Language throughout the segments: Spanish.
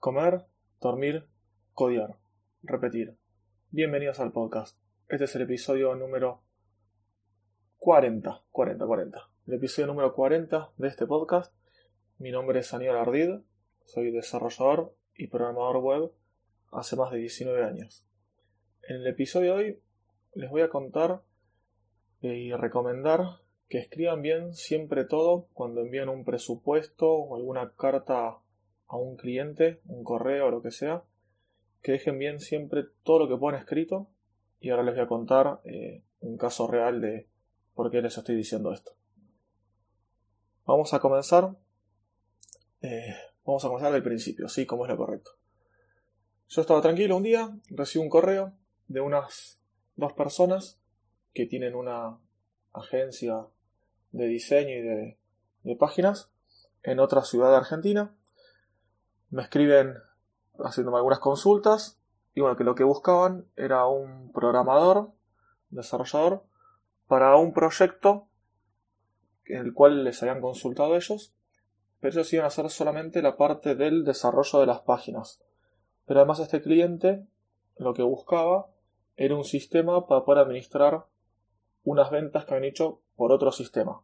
Comer, dormir, codiar, repetir. Bienvenidos al podcast. Este es el episodio número 40, 40, 40. El episodio número 40 de este podcast. Mi nombre es Aníbal Ardid, soy desarrollador y programador web hace más de 19 años. En el episodio de hoy les voy a contar y recomendar que escriban bien siempre todo cuando envían un presupuesto o alguna carta a un cliente, un correo o lo que sea, que dejen bien siempre todo lo que ponen escrito y ahora les voy a contar eh, un caso real de por qué les estoy diciendo esto. Vamos a comenzar. Eh, vamos a comenzar del principio, sí, como es lo correcto. Yo estaba tranquilo un día, recibo un correo de unas dos personas que tienen una agencia de diseño y de, de páginas en otra ciudad de Argentina me escriben haciéndome algunas consultas y bueno, que lo que buscaban era un programador, desarrollador, para un proyecto en el cual les habían consultado ellos, pero ellos iban a hacer solamente la parte del desarrollo de las páginas. Pero además este cliente lo que buscaba era un sistema para poder administrar unas ventas que habían hecho por otro sistema.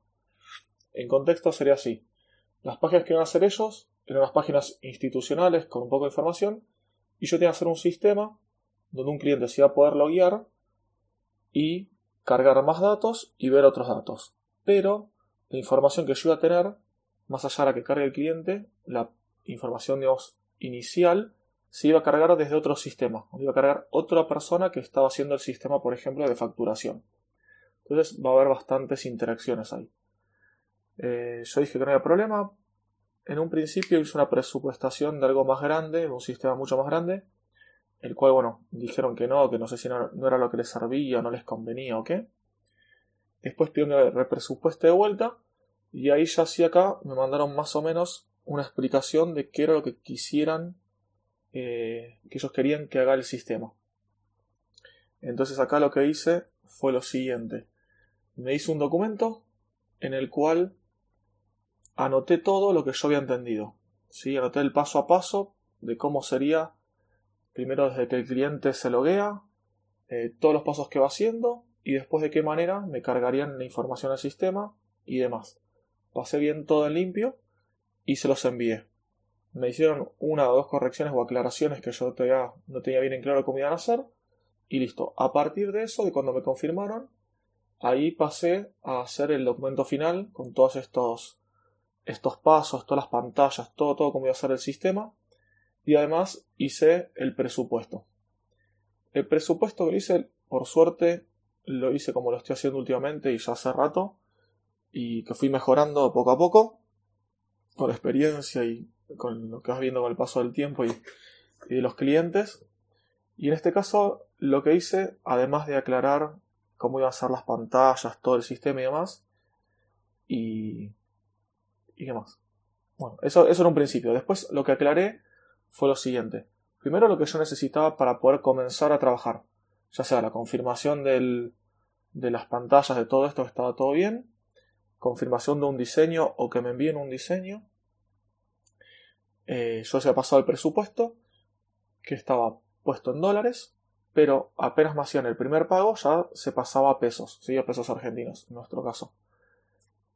En contexto sería así. Las páginas que iban a hacer ellos eran unas páginas institucionales con un poco de información y yo tenía que hacer un sistema donde un cliente se iba a poder loguear y cargar más datos y ver otros datos. Pero la información que yo iba a tener, más allá de la que cargue el cliente, la información digamos, inicial se iba a cargar desde otro sistema. Iba a cargar otra persona que estaba haciendo el sistema, por ejemplo, de facturación. Entonces va a haber bastantes interacciones ahí. Eh, yo dije que no había problema, en un principio hice una presupuestación de algo más grande, de un sistema mucho más grande, el cual, bueno, dijeron que no, que no sé si no, era lo que les servía no les convenía o qué. Después pidieron que represupueste de vuelta y ahí ya sí acá me mandaron más o menos una explicación de qué era lo que quisieran, eh, que ellos querían que haga el sistema. Entonces acá lo que hice fue lo siguiente. Me hice un documento en el cual anoté todo lo que yo había entendido. ¿sí? Anoté el paso a paso de cómo sería, primero desde que el cliente se loguea, eh, todos los pasos que va haciendo y después de qué manera me cargarían la información al sistema y demás. Pasé bien todo en limpio y se los envié. Me hicieron una o dos correcciones o aclaraciones que yo todavía no tenía bien en claro cómo iban a hacer y listo. A partir de eso, de cuando me confirmaron, ahí pasé a hacer el documento final con todos estos estos pasos, todas las pantallas, todo, todo cómo iba a ser el sistema. Y además hice el presupuesto. El presupuesto que hice, por suerte, lo hice como lo estoy haciendo últimamente y ya hace rato. Y que fui mejorando poco a poco. Con experiencia y con lo que vas viendo con el paso del tiempo y, y de los clientes. Y en este caso, lo que hice, además de aclarar cómo iban a ser las pantallas, todo el sistema y demás, y ¿Y qué más? Bueno, eso, eso era un principio. Después lo que aclaré fue lo siguiente. Primero lo que yo necesitaba para poder comenzar a trabajar. Ya sea la confirmación del, de las pantallas, de todo esto que estaba todo bien. Confirmación de un diseño o que me envíen un diseño. Eh, yo se ha pasado el presupuesto que estaba puesto en dólares, pero apenas me hacían el primer pago ya se pasaba a pesos, ¿sí? a pesos argentinos en nuestro caso.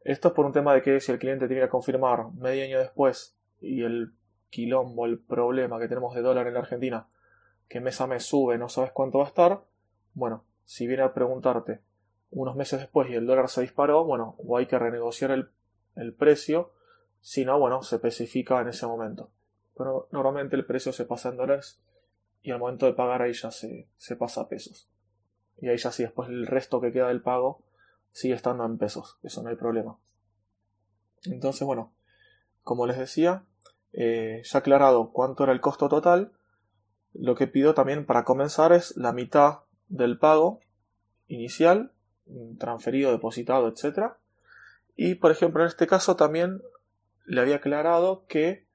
Esto es por un tema de que si el cliente tiene que confirmar medio año después y el quilombo, el problema que tenemos de dólar en la Argentina, que mes a mes sube, no sabes cuánto va a estar, bueno, si viene a preguntarte unos meses después y el dólar se disparó, bueno, o hay que renegociar el, el precio, si no, bueno, se especifica en ese momento. Pero normalmente el precio se pasa en dólares y al momento de pagar ahí ya se, se pasa a pesos. Y ahí ya sí, después el resto que queda del pago sigue estando en pesos, eso no hay problema. Entonces, bueno, como les decía, eh, ya aclarado cuánto era el costo total, lo que pido también para comenzar es la mitad del pago inicial, transferido, depositado, etc. Y, por ejemplo, en este caso también le había aclarado que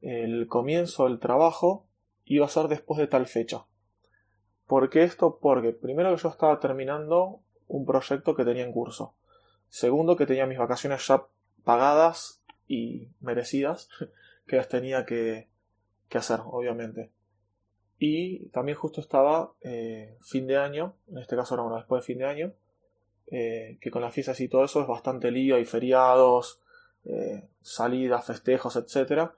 el comienzo del trabajo iba a ser después de tal fecha. ¿Por qué esto? Porque primero que yo estaba terminando un proyecto que tenía en curso. Segundo, que tenía mis vacaciones ya pagadas y merecidas, que las tenía que, que hacer, obviamente. Y también justo estaba eh, fin de año, en este caso era después de fin de año, eh, que con las fiestas y todo eso es bastante lío, hay feriados, eh, salidas, festejos, etcétera,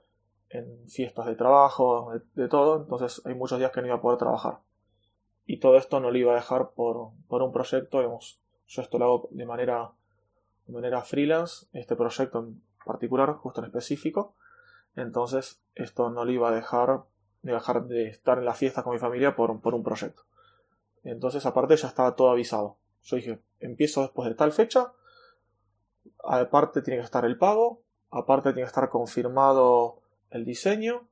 en fiestas de trabajo, de, todo, entonces hay muchos días que no iba a poder trabajar. Y todo esto no lo iba a dejar por, por un proyecto, digamos, yo esto lo hago de manera, de manera freelance, este proyecto en particular, justo en específico, entonces esto no lo iba a dejar de dejar de estar en la fiesta con mi familia por, por un proyecto. Entonces, aparte, ya estaba todo avisado. Yo dije, empiezo después de tal fecha, aparte tiene que estar el pago, aparte tiene que estar confirmado el diseño,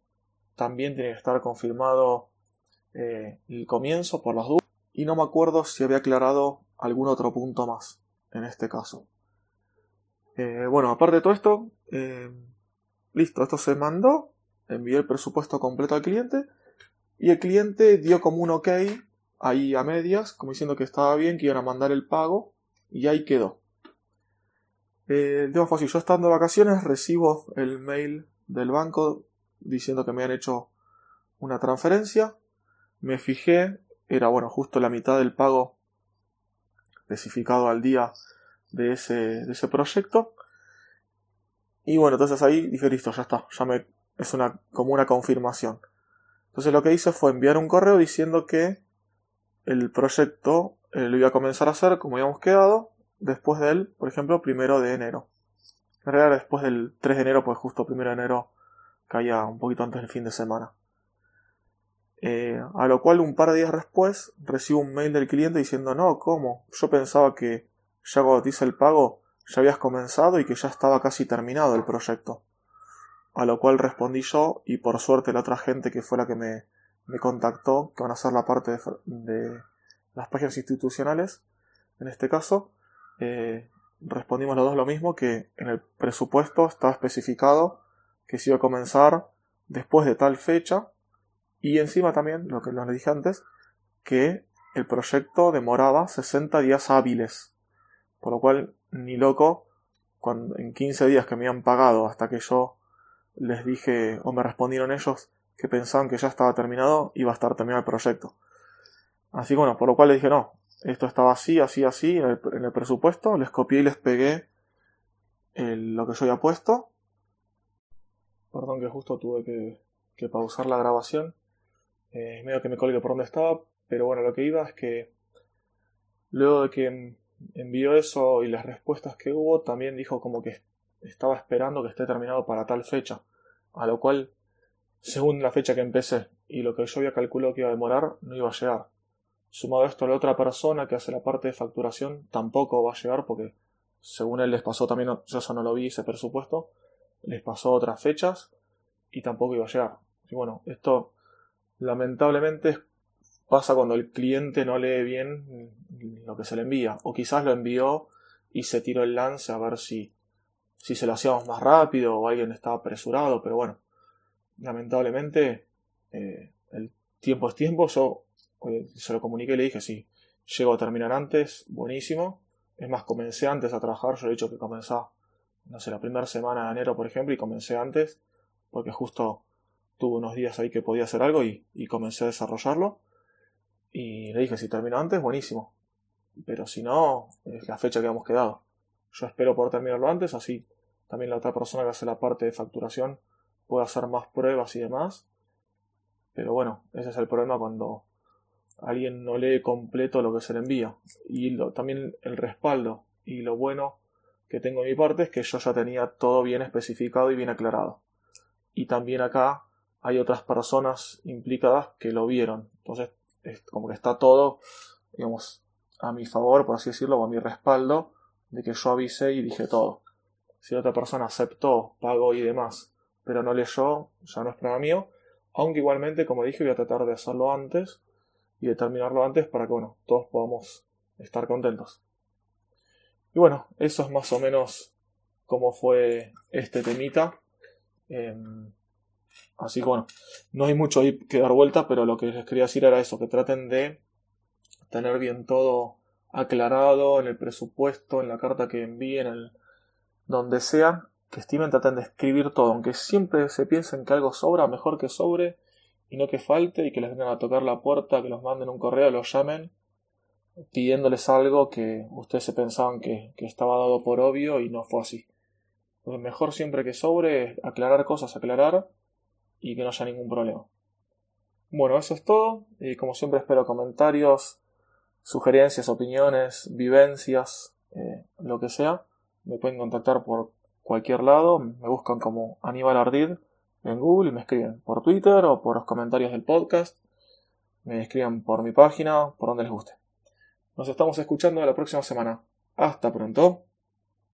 también tiene que estar confirmado eh, el comienzo por las dudas, y no me acuerdo si había aclarado algún otro punto más en este caso. Eh, bueno, aparte de todo esto, eh, listo, esto se mandó, envié el presupuesto completo al cliente y el cliente dio como un ok ahí a medias, como diciendo que estaba bien, que iban a mandar el pago y ahí quedó. Eh, fue así, yo estando de vacaciones recibo el mail del banco diciendo que me han hecho una transferencia, me fijé, era bueno, justo la mitad del pago especificado al día de ese, de ese proyecto. Y bueno, entonces ahí dije, listo, ya está, ya me es una, como una confirmación. Entonces lo que hice fue enviar un correo diciendo que el proyecto eh, lo iba a comenzar a hacer como habíamos quedado después del, por ejemplo, primero de enero. En realidad después del 3 de enero, pues justo primero de enero caía un poquito antes del fin de semana. Eh, a lo cual un par de días después recibo un mail del cliente diciendo no, ¿cómo? Yo pensaba que ya cuando te hice el pago ya habías comenzado y que ya estaba casi terminado el proyecto. A lo cual respondí yo y por suerte la otra gente que fue la que me, me contactó, que van a ser la parte de, las páginas institucionales, en este caso, eh, respondimos los dos lo mismo, que en el presupuesto estaba especificado que se iba a comenzar después de tal fecha y encima también, lo que les dije antes, que el proyecto demoraba 60 días hábiles. Por lo cual, ni loco, cuando, en 15 días que me habían pagado hasta que yo les dije, o me respondieron ellos, que pensaban que ya estaba terminado, iba a estar terminado el proyecto. Así que bueno, por lo cual les dije, no, esto estaba así, así, así, en el, presupuesto, les copié y les pegué lo que yo había puesto. Perdón que justo tuve que, pausar la grabación. Eh, medio que me colgué por donde estaba, pero bueno, lo que iba es que luego de que envió eso y las respuestas que hubo, también dijo como que estaba esperando que esté terminado para tal fecha, a lo cual, según la fecha que empecé y lo que yo había calculado que iba a demorar, no iba a llegar. Sumado a esto, la otra persona que hace la parte de facturación tampoco va a llegar porque, según él les pasó también, yo eso no lo vi, ese presupuesto, les pasó otras fechas y tampoco iba a llegar. Y bueno, esto lamentablemente pasa cuando el cliente no lee bien lo que se le envía, o quizás lo envió y se tiró el lance a ver si si se lo hacíamos más rápido o alguien estaba apresurado, pero bueno, lamentablemente eh, el tiempo es tiempo. Yo eh, se lo comuniqué y le dije, si llego a terminar antes, buenísimo. Es más, comencé antes a trabajar, yo he dicho que comencé, no sé, la primera semana de enero, por ejemplo, y comencé antes, porque justo tuve unos días ahí que podía hacer algo y, comencé a desarrollarlo. Y le dije, si termino antes, buenísimo. Pero si no, es la fecha que hemos quedado. Yo espero poder terminarlo antes, así también la otra persona que hace la parte de facturación puede hacer más pruebas y demás. Pero bueno, ese es el problema cuando alguien no lee completo lo que se le envía. Y también el respaldo y lo bueno que tengo en mi parte es que yo ya tenía todo bien especificado y bien aclarado. Y también acá hay otras personas implicadas que lo vieron. Entonces, es como que está todo, digamos, a mi favor, por así decirlo, o a mi respaldo de que yo avisé y dije todo. Si otra persona aceptó, pagó y demás, pero no leyó, ya no es problema mío. Aunque igualmente, como dije, voy a tratar de hacerlo antes y de terminarlo antes para que, bueno, todos podamos estar contentos. Y bueno, eso es más o menos cómo fue este temita. Em, así que bueno, no hay mucho ahí que dar vuelta, pero lo que les quería decir era eso, que traten de tener bien todo aclarado en el presupuesto, en la carta que envíen, el, donde sea, que estimen, traten de escribir todo, aunque siempre se piensen que algo sobra, mejor que sobre y no que falte y que les vengan a tocar la puerta, que los manden un correo, los llamen pidiéndoles algo que ustedes se pensaban que, que estaba dado por obvio y no fue así. Lo mejor siempre que sobre aclarar cosas, aclarar y que no haya ningún problema. Bueno, eso es todo y como siempre espero comentarios, sugerencias, opiniones, vivencias, eh, lo que sea. Me pueden contactar por cualquier lado, me buscan como Aníbal Ardid en Google y me escriben por Twitter o por los comentarios del podcast. Me escriben por mi página, por donde les guste. Nos estamos escuchando la próxima semana. Hasta pronto.